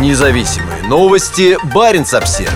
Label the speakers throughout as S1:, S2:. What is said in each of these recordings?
S1: Независимые новости. Барин обсерва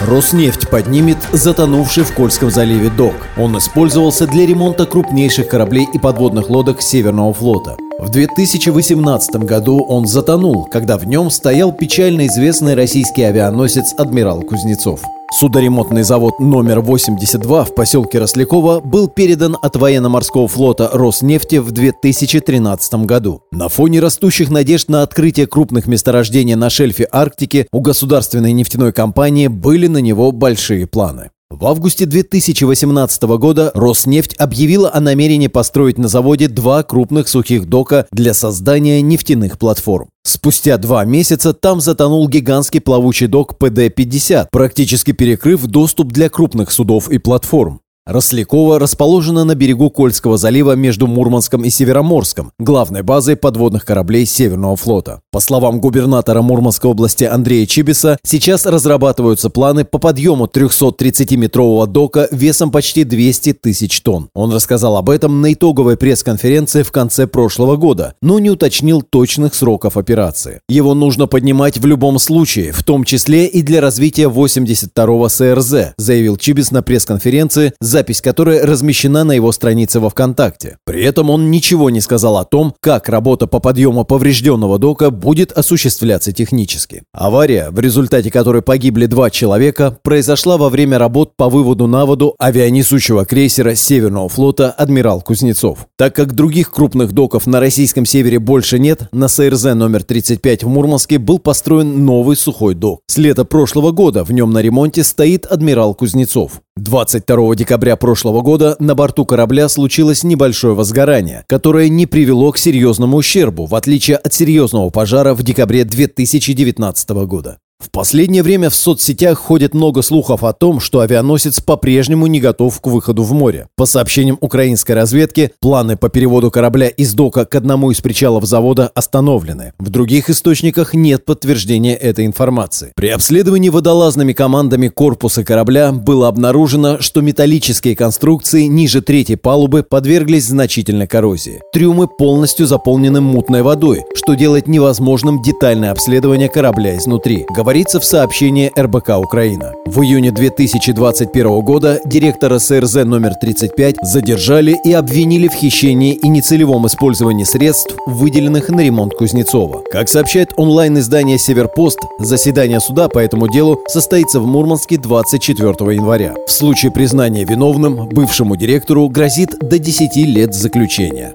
S2: Роснефть поднимет затонувший в Кольском заливе док. Он использовался для ремонта крупнейших кораблей и подводных лодок Северного флота. В 2018 году он затонул, когда в нем стоял печально известный российский авианосец «Адмирал Кузнецов». Судоремонтный завод номер 82 в поселке Росляково был передан от военно-морского флота Роснефти в 2013 году. На фоне растущих надежд на открытие крупных месторождений на шельфе Арктики у государственной нефтяной компании были на него большие планы. В августе 2018 года Роснефть объявила о намерении построить на заводе два крупных сухих дока для создания нефтяных платформ. Спустя два месяца там затонул гигантский плавучий док ПД-50, практически перекрыв доступ для крупных судов и платформ. Рослякова расположена на берегу Кольского залива между Мурманском и Североморском, главной базой подводных кораблей Северного флота. По словам губернатора Мурманской области Андрея Чибиса, сейчас разрабатываются планы по подъему 330-метрового дока весом почти 200 тысяч тонн. Он рассказал об этом на итоговой пресс-конференции в конце прошлого года, но не уточнил точных сроков операции. Его нужно поднимать в любом случае, в том числе и для развития 82-го СРЗ, заявил Чибис на пресс-конференции за запись которой размещена на его странице во ВКонтакте. При этом он ничего не сказал о том, как работа по подъему поврежденного дока будет осуществляться технически. Авария, в результате которой погибли два человека, произошла во время работ по выводу на воду авианесущего крейсера Северного флота «Адмирал Кузнецов». Так как других крупных доков на российском севере больше нет, на СРЗ номер 35 в Мурманске был построен новый сухой док. С лета прошлого года в нем на ремонте стоит «Адмирал Кузнецов». 22 декабря прошлого года на борту корабля случилось небольшое возгорание, которое не привело к серьезному ущербу, в отличие от серьезного пожара в декабре 2019 года. В последнее время в соцсетях ходит много слухов о том, что авианосец по-прежнему не готов к выходу в море. По сообщениям украинской разведки, планы по переводу корабля из дока к одному из причалов завода остановлены. В других источниках нет подтверждения этой информации. При обследовании водолазными командами корпуса корабля было обнаружено, что металлические конструкции ниже третьей палубы подверглись значительной коррозии. Трюмы полностью заполнены мутной водой, что делает невозможным детальное обследование корабля изнутри говорится в сообщении РБК Украина. В июне 2021 года директора СРЗ номер 35 задержали и обвинили в хищении и нецелевом использовании средств, выделенных на ремонт Кузнецова. Как сообщает онлайн-издание «Северпост», заседание суда по этому делу состоится в Мурманске 24 января. В случае признания виновным бывшему директору грозит до 10 лет заключения.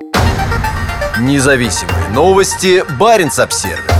S1: Независимые новости. Барин обсервис